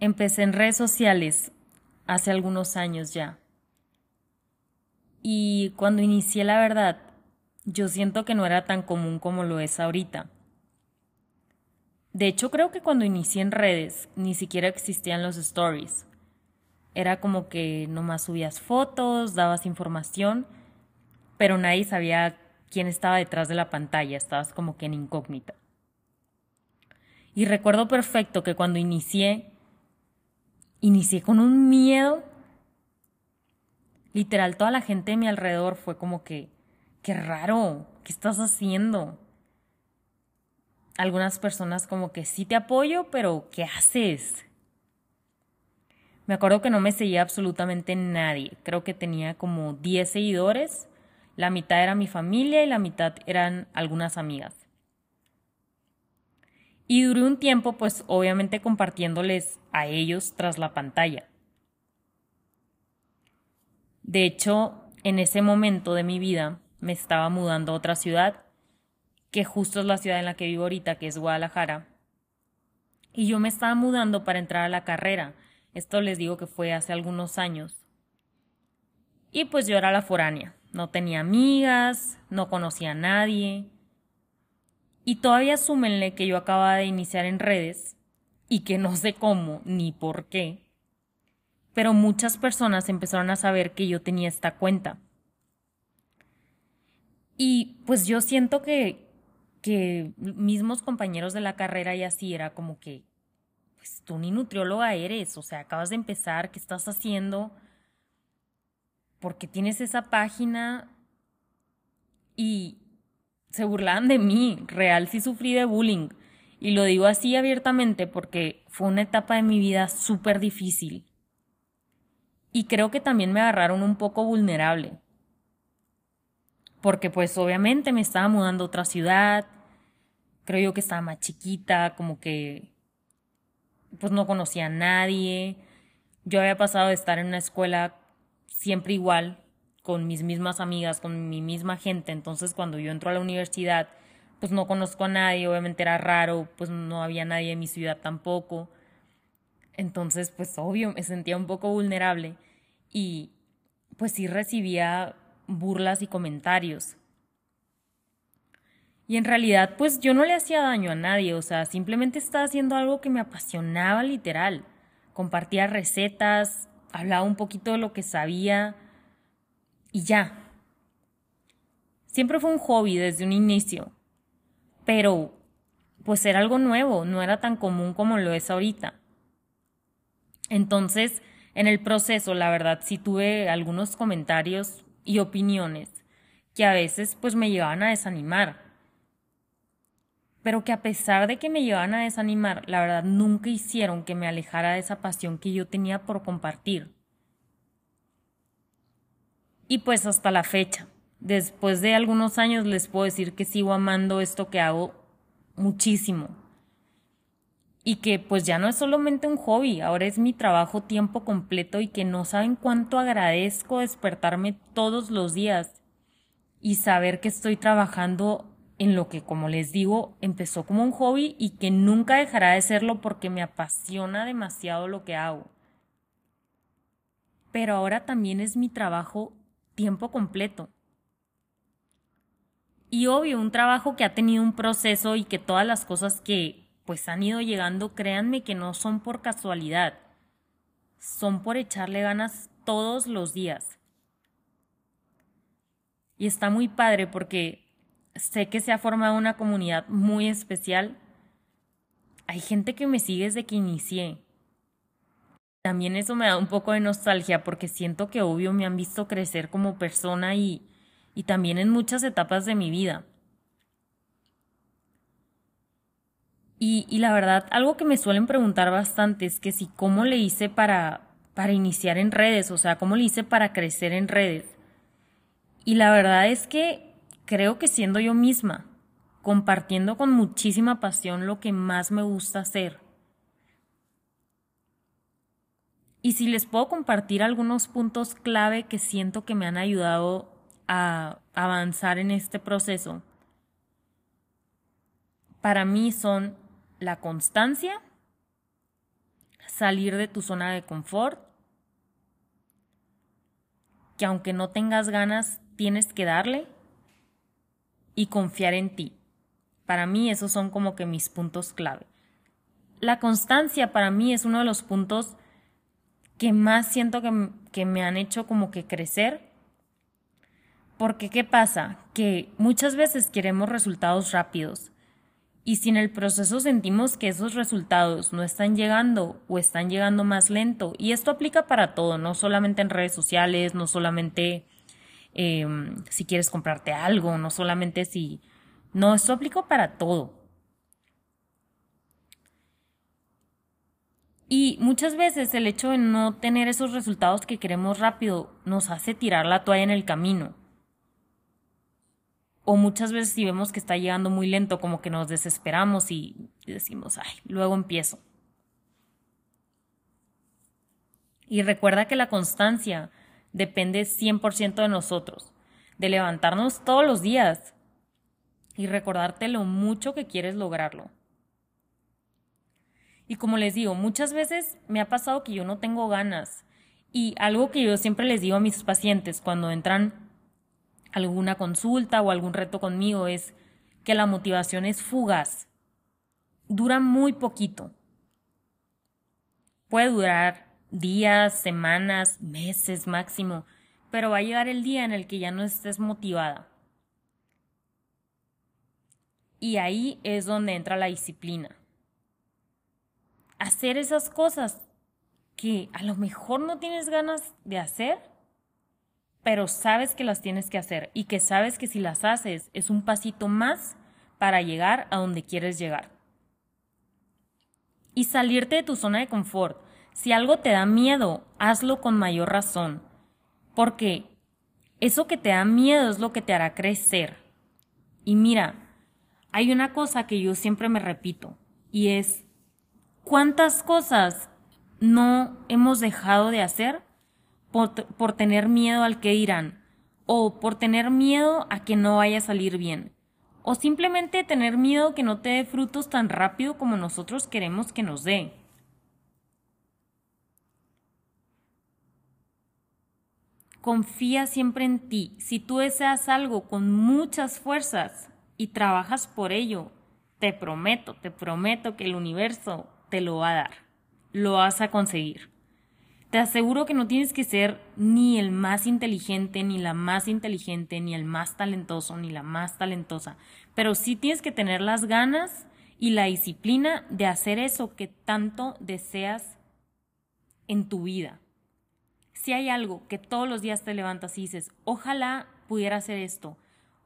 Empecé en redes sociales hace algunos años ya. Y cuando inicié la verdad, yo siento que no era tan común como lo es ahorita. De hecho, creo que cuando inicié en redes ni siquiera existían los stories. Era como que nomás subías fotos, dabas información, pero nadie sabía quién estaba detrás de la pantalla, estabas como que en incógnita. Y recuerdo perfecto que cuando inicié, inicié con un miedo. Literal, toda la gente de mi alrededor fue como que, qué raro, ¿qué estás haciendo? Algunas personas como que sí te apoyo, pero ¿qué haces? Me acuerdo que no me seguía absolutamente nadie. Creo que tenía como 10 seguidores. La mitad era mi familia y la mitad eran algunas amigas. Y duré un tiempo, pues obviamente compartiéndoles a ellos tras la pantalla. De hecho, en ese momento de mi vida me estaba mudando a otra ciudad, que justo es la ciudad en la que vivo ahorita, que es Guadalajara. Y yo me estaba mudando para entrar a la carrera esto les digo que fue hace algunos años. Y pues yo era la foránea. No tenía amigas, no conocía a nadie. Y todavía súmenle que yo acababa de iniciar en redes y que no sé cómo ni por qué. Pero muchas personas empezaron a saber que yo tenía esta cuenta. Y pues yo siento que, que mismos compañeros de la carrera y así era como que, pues tú ni nutrióloga eres, o sea, acabas de empezar, ¿qué estás haciendo? Porque tienes esa página y se burlaban de mí, real sí sufrí de bullying. Y lo digo así abiertamente porque fue una etapa de mi vida súper difícil. Y creo que también me agarraron un poco vulnerable. Porque pues obviamente me estaba mudando a otra ciudad, creo yo que estaba más chiquita, como que pues no conocía a nadie. Yo había pasado de estar en una escuela siempre igual, con mis mismas amigas, con mi misma gente. Entonces cuando yo entro a la universidad, pues no conozco a nadie, obviamente era raro, pues no había nadie en mi ciudad tampoco. Entonces, pues obvio, me sentía un poco vulnerable y pues sí recibía burlas y comentarios. Y en realidad, pues yo no le hacía daño a nadie, o sea, simplemente estaba haciendo algo que me apasionaba literal. Compartía recetas, hablaba un poquito de lo que sabía y ya. Siempre fue un hobby desde un inicio, pero pues era algo nuevo, no era tan común como lo es ahorita. Entonces, en el proceso, la verdad, sí tuve algunos comentarios y opiniones que a veces pues me llevaban a desanimar pero que a pesar de que me llevaban a desanimar, la verdad nunca hicieron que me alejara de esa pasión que yo tenía por compartir. Y pues hasta la fecha, después de algunos años les puedo decir que sigo amando esto que hago muchísimo. Y que pues ya no es solamente un hobby, ahora es mi trabajo tiempo completo y que no saben cuánto agradezco despertarme todos los días y saber que estoy trabajando en lo que, como les digo, empezó como un hobby y que nunca dejará de serlo porque me apasiona demasiado lo que hago. Pero ahora también es mi trabajo tiempo completo. Y obvio, un trabajo que ha tenido un proceso y que todas las cosas que pues han ido llegando, créanme que no son por casualidad, son por echarle ganas todos los días. Y está muy padre porque sé que se ha formado una comunidad muy especial. Hay gente que me sigue desde que inicié. También eso me da un poco de nostalgia porque siento que obvio me han visto crecer como persona y, y también en muchas etapas de mi vida. Y, y, la verdad, algo que me suelen preguntar bastante es que si cómo le hice para, para iniciar en redes, o sea, cómo le hice para crecer en redes. Y la verdad es que creo que siendo yo misma, compartiendo con muchísima pasión lo que más me gusta hacer. Y si les puedo compartir algunos puntos clave que siento que me han ayudado a avanzar en este proceso, para mí son la constancia, salir de tu zona de confort, que aunque no tengas ganas, tienes que darle y confiar en ti. Para mí esos son como que mis puntos clave. La constancia para mí es uno de los puntos que más siento que, que me han hecho como que crecer. Porque ¿qué pasa? Que muchas veces queremos resultados rápidos y si en el proceso sentimos que esos resultados no están llegando o están llegando más lento, y esto aplica para todo, no solamente en redes sociales, no solamente em, si quieres comprarte algo, no solamente si... No, esto aplica para todo. Y muchas veces el hecho de no tener esos resultados que queremos rápido nos hace tirar la toalla en el camino o muchas veces si vemos que está llegando muy lento, como que nos desesperamos y decimos, ay, luego empiezo. Y recuerda que la constancia depende 100% de nosotros, de levantarnos todos los días y recordarte lo mucho que quieres lograrlo. Y como les digo, muchas veces me ha pasado que yo no tengo ganas. Y algo que yo siempre les digo a mis pacientes cuando entran alguna consulta o algún reto conmigo es que la motivación es fugaz. Dura muy poquito. Puede durar días, semanas, meses máximo, pero va a llegar el día en el que ya no estés motivada. Y ahí es donde entra la disciplina. Hacer esas cosas que a lo mejor no tienes ganas de hacer, pero sabes que las tienes que hacer y que sabes que si las haces es un pasito más para llegar a donde quieres llegar. Y salirte de tu zona de confort. Si algo te da miedo, hazlo con mayor razón, porque eso que te da miedo es lo que te hará crecer. Y mira, hay una cosa que yo siempre me repito, y es, ¿cuántas cosas no hemos dejado de hacer por, tener miedo al que dirán, o por tener miedo a que no vaya a salir bien, o simplemente tener miedo que no te dé frutos tan rápido como nosotros queremos que nos dé. Confía siempre en ti. Si tú deseas algo con muchas fuerzas y trabajas por ello, te prometo, te prometo que el universo te lo va a dar. Lo vas a conseguir. Te aseguro que no tienes que ser ni el más inteligente, ni la más inteligente, ni el más talentoso, ni la más talentosa, pero sí tienes que tener las ganas y la disciplina de hacer eso que tanto deseas en tu vida. Si hay algo que todos los días te levantas y dices, ojalá pudiera hacer esto,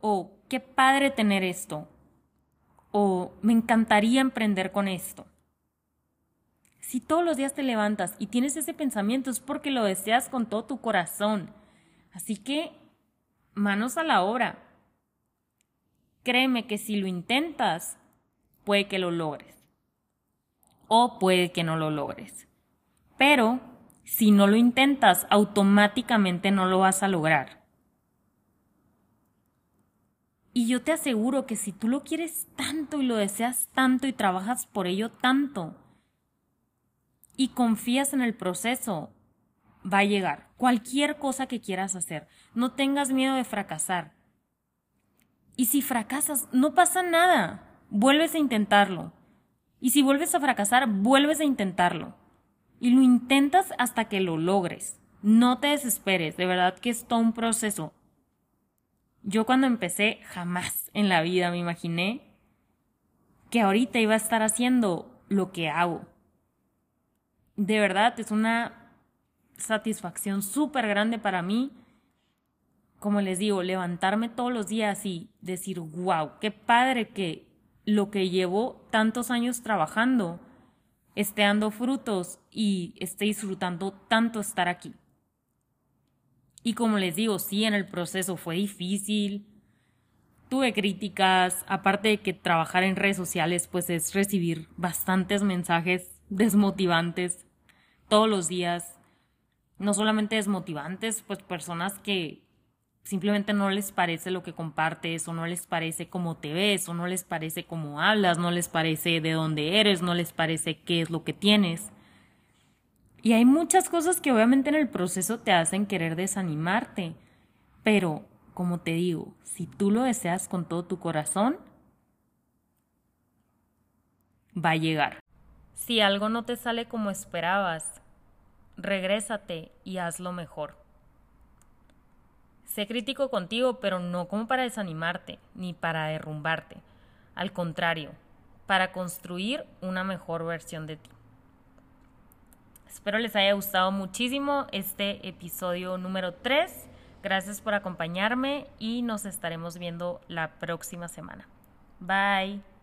o qué padre tener esto, o me encantaría emprender con esto si todos los días te levantas y tienes ese pensamiento es porque lo deseas con todo tu corazón. Así que, manos a la obra. Créeme que si lo intentas, puede que lo logres. O puede que no lo logres. Pero, si no lo intentas, automáticamente no lo vas a lograr. Y yo te aseguro que si tú lo quieres tanto y lo deseas tanto y trabajas por ello tanto, y confías en el proceso, va a llegar. Cualquier cosa que quieras hacer, no tengas miedo de fracasar. Y si fracasas, no pasa nada. Vuelves a intentarlo. Y si vuelves a fracasar, vuelves a intentarlo. Y lo intentas hasta que lo logres. No te desesperes, de verdad que es todo un proceso. Yo cuando empecé, jamás en la vida me imaginé que ahorita iba a estar haciendo lo que hago de verdad es una satisfacción súper grande para mí. Como les digo, levantarme todos los días y decir, wow, qué padre que lo que llevo tantos años trabajando esté dando frutos y esté disfrutando tanto estar aquí. Y como les digo, sí, en el proceso fue difícil, tuve críticas, aparte de que trabajar en redes sociales pues es recibir bastantes mensajes desmotivantes todos los días. No solamente desmotivantes, pues personas que simplemente no les parece lo que compartes o no les parece cómo te ves o no les parece cómo hablas, no les parece de dónde eres, no les parece qué es lo que tienes. Y hay muchas cosas que obviamente en el proceso te hacen querer desanimarte, pero como te digo, si tú lo deseas con todo tu corazón, va a llegar. Si algo no te sale como esperabas, regrésate y hazlo mejor. Sé crítico contigo, pero no como para desanimarte ni para derrumbarte. Al contrario, para construir una mejor versión de ti. Espero les haya gustado muchísimo este episodio número 3. Gracias por acompañarme y nos estaremos viendo la próxima semana. Bye.